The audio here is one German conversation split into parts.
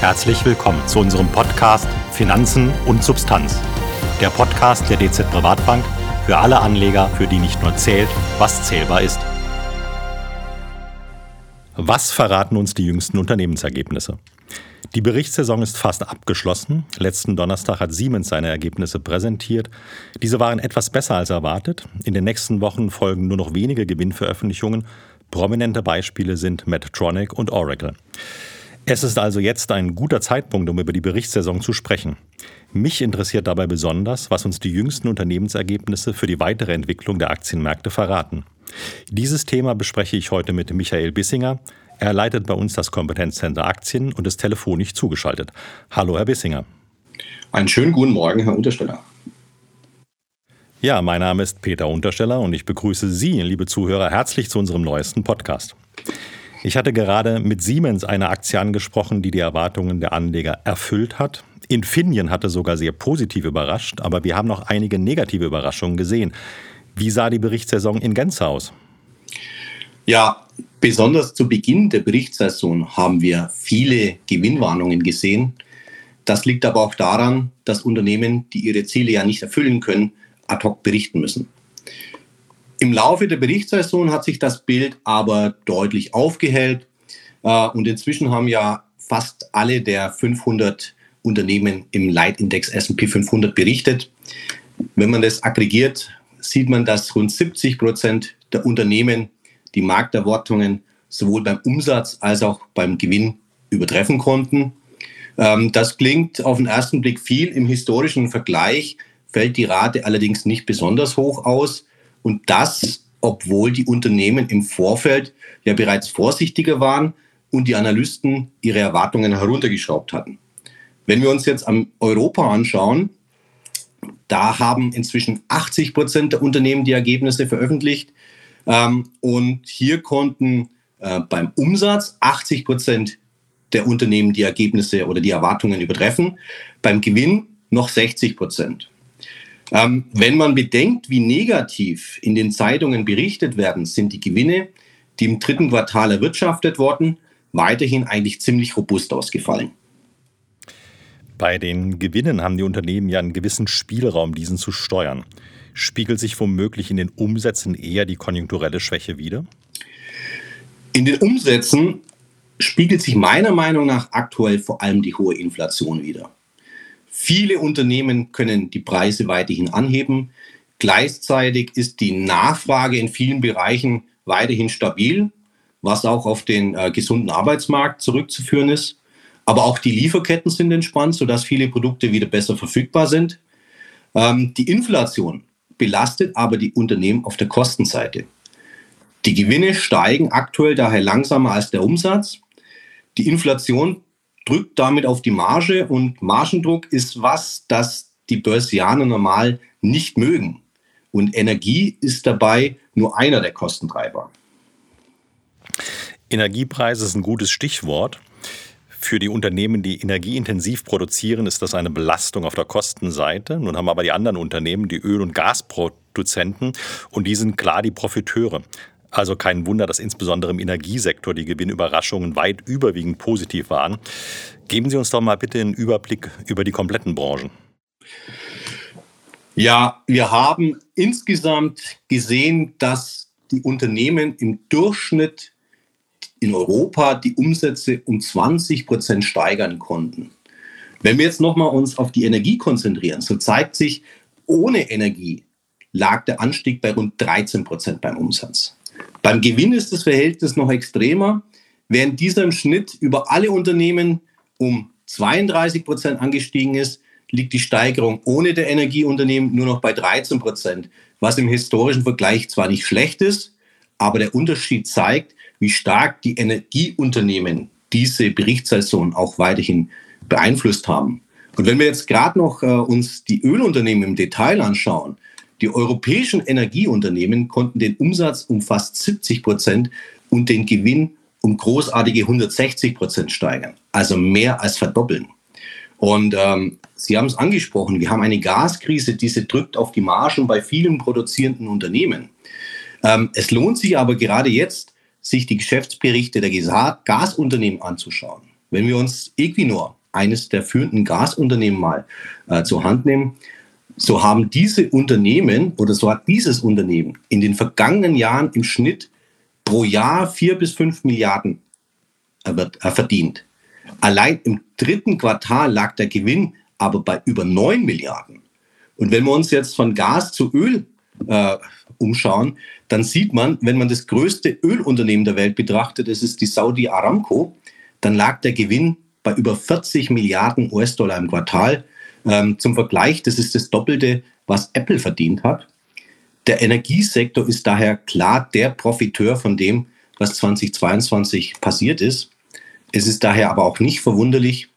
Herzlich willkommen zu unserem Podcast Finanzen und Substanz. Der Podcast der DZ Privatbank für alle Anleger, für die nicht nur zählt, was zählbar ist. Was verraten uns die jüngsten Unternehmensergebnisse? Die Berichtssaison ist fast abgeschlossen. Letzten Donnerstag hat Siemens seine Ergebnisse präsentiert. Diese waren etwas besser als erwartet. In den nächsten Wochen folgen nur noch wenige Gewinnveröffentlichungen. Prominente Beispiele sind Medtronic und Oracle. Es ist also jetzt ein guter Zeitpunkt, um über die Berichtssaison zu sprechen. Mich interessiert dabei besonders, was uns die jüngsten Unternehmensergebnisse für die weitere Entwicklung der Aktienmärkte verraten. Dieses Thema bespreche ich heute mit Michael Bissinger. Er leitet bei uns das Kompetenzcenter Aktien und ist telefonisch zugeschaltet. Hallo, Herr Bissinger. Einen schönen guten Morgen, Herr Untersteller. Ja, mein Name ist Peter Untersteller und ich begrüße Sie, liebe Zuhörer, herzlich zu unserem neuesten Podcast. Ich hatte gerade mit Siemens eine Aktie angesprochen, die die Erwartungen der Anleger erfüllt hat. Infineon hatte sogar sehr positiv überrascht, aber wir haben noch einige negative Überraschungen gesehen. Wie sah die Berichtssaison in Gänze aus? Ja, besonders zu Beginn der Berichtssaison haben wir viele Gewinnwarnungen gesehen. Das liegt aber auch daran, dass Unternehmen, die ihre Ziele ja nicht erfüllen können, ad hoc berichten müssen. Im Laufe der Berichtssaison hat sich das Bild aber deutlich aufgehellt äh, und inzwischen haben ja fast alle der 500 Unternehmen im Leitindex S&P 500 berichtet. Wenn man das aggregiert, sieht man, dass rund 70 Prozent der Unternehmen die Markterwartungen sowohl beim Umsatz als auch beim Gewinn übertreffen konnten. Ähm, das klingt auf den ersten Blick viel. Im historischen Vergleich fällt die Rate allerdings nicht besonders hoch aus. Und das, obwohl die Unternehmen im Vorfeld ja bereits vorsichtiger waren und die Analysten ihre Erwartungen heruntergeschraubt hatten. Wenn wir uns jetzt am Europa anschauen, da haben inzwischen 80 Prozent der Unternehmen die Ergebnisse veröffentlicht. Ähm, und hier konnten äh, beim Umsatz 80 Prozent der Unternehmen die Ergebnisse oder die Erwartungen übertreffen, beim Gewinn noch 60 Prozent. Ähm, wenn man bedenkt, wie negativ in den Zeitungen berichtet werden, sind die Gewinne, die im dritten Quartal erwirtschaftet wurden, weiterhin eigentlich ziemlich robust ausgefallen. Bei den Gewinnen haben die Unternehmen ja einen gewissen Spielraum, diesen zu steuern. Spiegelt sich womöglich in den Umsätzen eher die konjunkturelle Schwäche wider? In den Umsätzen spiegelt sich meiner Meinung nach aktuell vor allem die hohe Inflation wider. Viele Unternehmen können die Preise weiterhin anheben. Gleichzeitig ist die Nachfrage in vielen Bereichen weiterhin stabil, was auch auf den äh, gesunden Arbeitsmarkt zurückzuführen ist. Aber auch die Lieferketten sind entspannt, sodass viele Produkte wieder besser verfügbar sind. Ähm, die Inflation belastet aber die Unternehmen auf der Kostenseite. Die Gewinne steigen aktuell daher langsamer als der Umsatz. Die Inflation drückt damit auf die Marge und Margendruck ist was, das die Börsianer normal nicht mögen. Und Energie ist dabei nur einer der Kostentreiber. Energiepreise ist ein gutes Stichwort. Für die Unternehmen, die energieintensiv produzieren, ist das eine Belastung auf der Kostenseite. Nun haben aber die anderen Unternehmen, die Öl- und Gasproduzenten, und die sind klar die Profiteure. Also kein Wunder, dass insbesondere im Energiesektor die Gewinnüberraschungen weit überwiegend positiv waren. Geben Sie uns doch mal bitte einen Überblick über die kompletten Branchen. Ja, wir haben insgesamt gesehen, dass die Unternehmen im Durchschnitt in Europa die Umsätze um 20 Prozent steigern konnten. Wenn wir jetzt nochmal uns auf die Energie konzentrieren, so zeigt sich, ohne Energie lag der Anstieg bei rund 13 Prozent beim Umsatz. Beim Gewinn ist das Verhältnis noch extremer. Während dieser im Schnitt über alle Unternehmen um 32 Prozent angestiegen ist, liegt die Steigerung ohne der Energieunternehmen nur noch bei 13 Prozent, was im historischen Vergleich zwar nicht schlecht ist, aber der Unterschied zeigt, wie stark die Energieunternehmen diese Berichtssaison auch weiterhin beeinflusst haben. Und wenn wir jetzt gerade noch äh, uns die Ölunternehmen im Detail anschauen, die europäischen Energieunternehmen konnten den Umsatz um fast 70 Prozent und den Gewinn um großartige 160 Prozent steigern. Also mehr als verdoppeln. Und ähm, Sie haben es angesprochen, wir haben eine Gaskrise, diese drückt auf die Margen bei vielen produzierenden Unternehmen. Ähm, es lohnt sich aber gerade jetzt, sich die Geschäftsberichte der Gasunternehmen anzuschauen. Wenn wir uns Equinor, eines der führenden Gasunternehmen, mal äh, zur Hand nehmen, so haben diese Unternehmen oder so hat dieses Unternehmen in den vergangenen Jahren im Schnitt pro Jahr vier bis fünf Milliarden äh, verdient. Allein im dritten Quartal lag der Gewinn aber bei über neun Milliarden. Und wenn wir uns jetzt von Gas zu Öl äh, umschauen, dann sieht man, wenn man das größte Ölunternehmen der Welt betrachtet, das ist die Saudi Aramco, dann lag der Gewinn bei über 40 Milliarden US-Dollar im Quartal. Ähm, zum Vergleich, das ist das Doppelte, was Apple verdient hat. Der Energiesektor ist daher klar der Profiteur von dem, was 2022 passiert ist. Es ist daher aber auch nicht verwunderlich,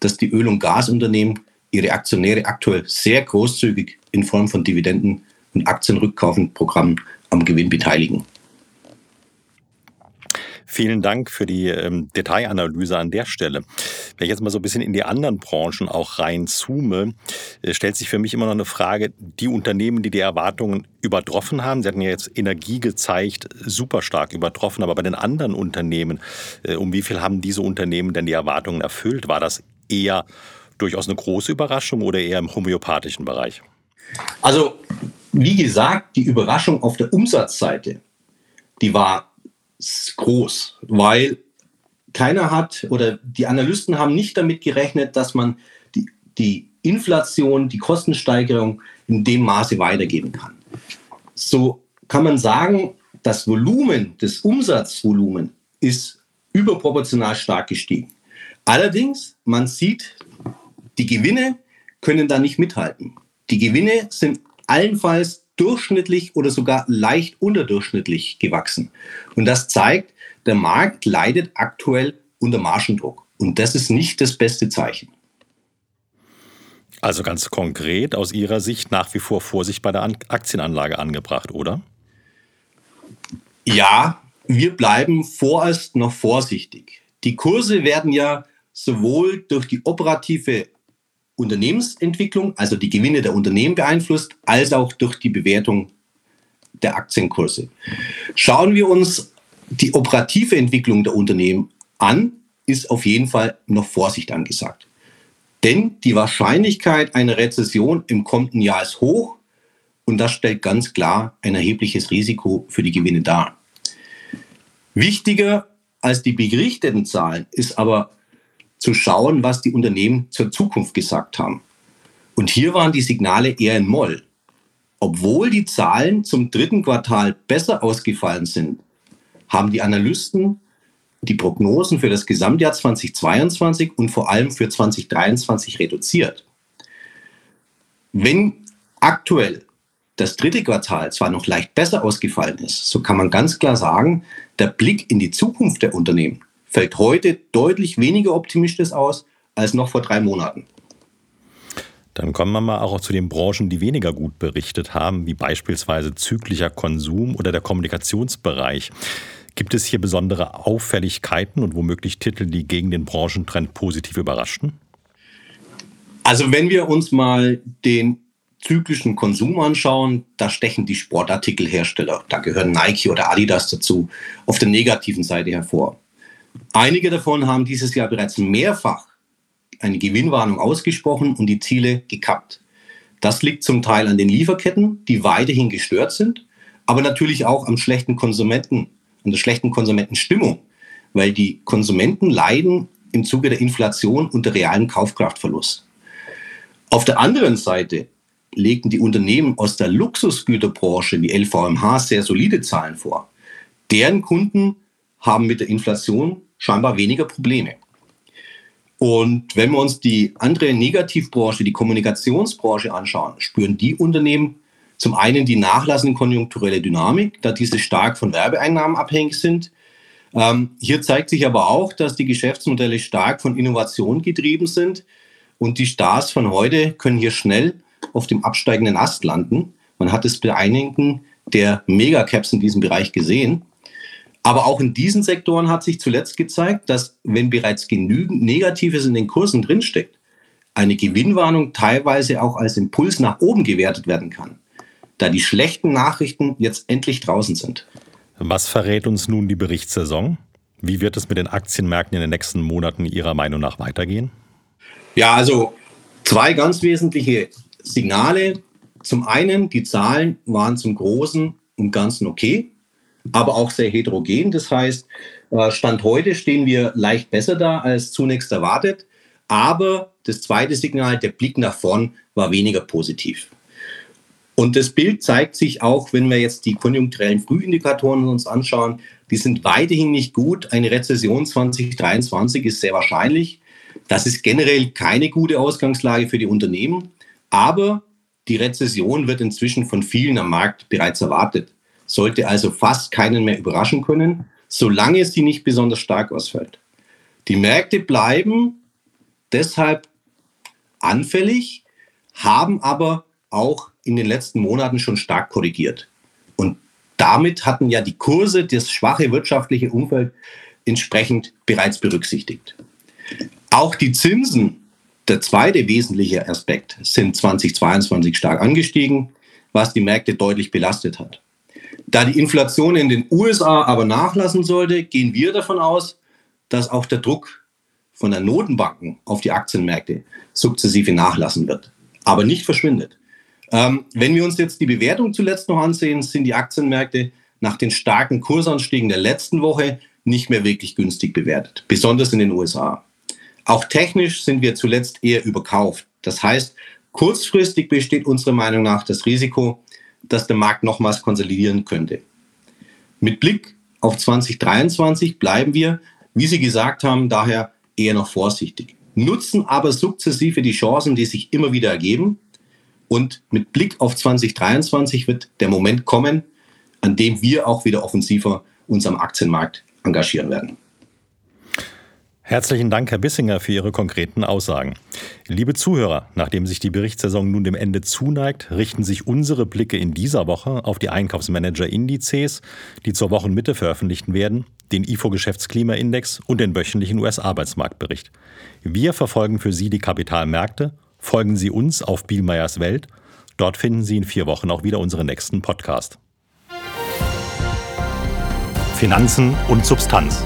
dass die Öl- und Gasunternehmen ihre Aktionäre aktuell sehr großzügig in Form von Dividenden und Aktienrückkaufenprogrammen am Gewinn beteiligen. Vielen Dank für die ähm, Detailanalyse an der Stelle. Wenn ich jetzt mal so ein bisschen in die anderen Branchen auch reinzoome, äh, stellt sich für mich immer noch eine Frage, die Unternehmen, die die Erwartungen übertroffen haben, Sie hatten ja jetzt Energie gezeigt, super stark übertroffen, aber bei den anderen Unternehmen, äh, um wie viel haben diese Unternehmen denn die Erwartungen erfüllt? War das eher durchaus eine große Überraschung oder eher im homöopathischen Bereich? Also, wie gesagt, die Überraschung auf der Umsatzseite, die war groß, weil keiner hat oder die Analysten haben nicht damit gerechnet, dass man die, die Inflation, die Kostensteigerung in dem Maße weitergeben kann. So kann man sagen, das Volumen, das Umsatzvolumen ist überproportional stark gestiegen. Allerdings, man sieht, die Gewinne können da nicht mithalten. Die Gewinne sind allenfalls durchschnittlich oder sogar leicht unterdurchschnittlich gewachsen. Und das zeigt, der Markt leidet aktuell unter Margendruck. Und das ist nicht das beste Zeichen. Also ganz konkret aus Ihrer Sicht nach wie vor Vorsicht bei der Aktienanlage angebracht, oder? Ja, wir bleiben vorerst noch vorsichtig. Die Kurse werden ja sowohl durch die operative Unternehmensentwicklung, also die Gewinne der Unternehmen beeinflusst, als auch durch die Bewertung der Aktienkurse. Schauen wir uns die operative Entwicklung der Unternehmen an, ist auf jeden Fall noch Vorsicht angesagt. Denn die Wahrscheinlichkeit einer Rezession im kommenden Jahr ist hoch und das stellt ganz klar ein erhebliches Risiko für die Gewinne dar. Wichtiger als die berichteten Zahlen ist aber zu schauen, was die Unternehmen zur Zukunft gesagt haben. Und hier waren die Signale eher in Moll. Obwohl die Zahlen zum dritten Quartal besser ausgefallen sind, haben die Analysten die Prognosen für das Gesamtjahr 2022 und vor allem für 2023 reduziert. Wenn aktuell das dritte Quartal zwar noch leicht besser ausgefallen ist, so kann man ganz klar sagen, der Blick in die Zukunft der Unternehmen fällt heute deutlich weniger optimistisch aus als noch vor drei Monaten. Dann kommen wir mal auch zu den Branchen, die weniger gut berichtet haben, wie beispielsweise zyklischer Konsum oder der Kommunikationsbereich. Gibt es hier besondere Auffälligkeiten und womöglich Titel, die gegen den Branchentrend positiv überraschten? Also wenn wir uns mal den zyklischen Konsum anschauen, da stechen die Sportartikelhersteller, da gehören Nike oder Adidas dazu, auf der negativen Seite hervor. Einige davon haben dieses Jahr bereits mehrfach eine Gewinnwarnung ausgesprochen und die Ziele gekappt. Das liegt zum Teil an den Lieferketten, die weiterhin gestört sind, aber natürlich auch am schlechten Konsumenten, an der schlechten Konsumentenstimmung, weil die Konsumenten leiden im Zuge der Inflation unter realem Kaufkraftverlust. Auf der anderen Seite legten die Unternehmen aus der Luxusgüterbranche wie LVMH sehr solide Zahlen vor. Deren Kunden haben mit der Inflation scheinbar weniger Probleme. Und wenn wir uns die andere Negativbranche, die Kommunikationsbranche anschauen, spüren die Unternehmen zum einen die nachlassende konjunkturelle Dynamik, da diese stark von Werbeeinnahmen abhängig sind. Ähm, hier zeigt sich aber auch, dass die Geschäftsmodelle stark von Innovation getrieben sind und die Stars von heute können hier schnell auf dem absteigenden Ast landen. Man hat es bei einigen der Megacaps in diesem Bereich gesehen. Aber auch in diesen Sektoren hat sich zuletzt gezeigt, dass wenn bereits genügend Negatives in den Kursen drinsteckt, eine Gewinnwarnung teilweise auch als Impuls nach oben gewertet werden kann, da die schlechten Nachrichten jetzt endlich draußen sind. Was verrät uns nun die Berichtssaison? Wie wird es mit den Aktienmärkten in den nächsten Monaten Ihrer Meinung nach weitergehen? Ja, also zwei ganz wesentliche Signale. Zum einen, die Zahlen waren zum Großen und Ganzen okay, aber auch sehr heterogen. Das heißt, äh, Stand heute stehen wir leicht besser da als zunächst erwartet. Aber das zweite Signal, der Blick nach vorn, war weniger positiv. Und das Bild zeigt sich auch, wenn wir jetzt die konjunkturellen Frühindikatoren uns anschauen, die sind weiterhin nicht gut. Eine Rezession 2023 ist sehr wahrscheinlich. Das ist generell keine gute Ausgangslage für die Unternehmen. Aber die Rezession wird inzwischen von vielen am Markt bereits erwartet. Sollte also fast keinen mehr überraschen können, solange sie nicht besonders stark ausfällt. Die Märkte bleiben deshalb anfällig, haben aber auch in den letzten Monaten schon stark korrigiert. Und damit hatten ja die Kurse das schwache wirtschaftliche Umfeld entsprechend bereits berücksichtigt. Auch die Zinsen, der zweite wesentliche Aspekt, sind 2022 stark angestiegen, was die Märkte deutlich belastet hat. Da die Inflation in den USA aber nachlassen sollte, gehen wir davon aus, dass auch der Druck von den Notenbanken auf die Aktienmärkte sukzessive nachlassen wird, aber nicht verschwindet. Ähm, wenn wir uns jetzt die Bewertung zuletzt noch ansehen, sind die Aktienmärkte nach den starken Kursanstiegen der letzten Woche nicht mehr wirklich günstig bewertet, besonders in den USA. Auch technisch sind wir zuletzt eher überkauft. Das heißt, kurzfristig besteht unserer Meinung nach das Risiko, dass der Markt nochmals konsolidieren könnte. Mit Blick auf 2023 bleiben wir, wie Sie gesagt haben, daher eher noch vorsichtig, nutzen aber sukzessive die Chancen, die sich immer wieder ergeben. Und mit Blick auf 2023 wird der Moment kommen, an dem wir auch wieder offensiver uns am Aktienmarkt engagieren werden. Herzlichen Dank, Herr Bissinger, für Ihre konkreten Aussagen. Liebe Zuhörer, nachdem sich die Berichtssaison nun dem Ende zuneigt, richten sich unsere Blicke in dieser Woche auf die Einkaufsmanager-Indizes, die zur Wochenmitte veröffentlicht werden, den IFO-Geschäftsklimaindex und den wöchentlichen US-Arbeitsmarktbericht. Wir verfolgen für Sie die Kapitalmärkte. Folgen Sie uns auf Bielmeyers Welt. Dort finden Sie in vier Wochen auch wieder unseren nächsten Podcast. Finanzen und Substanz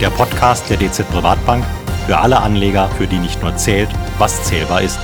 der Podcast der DZ Privatbank für alle Anleger, für die nicht nur zählt, was zählbar ist.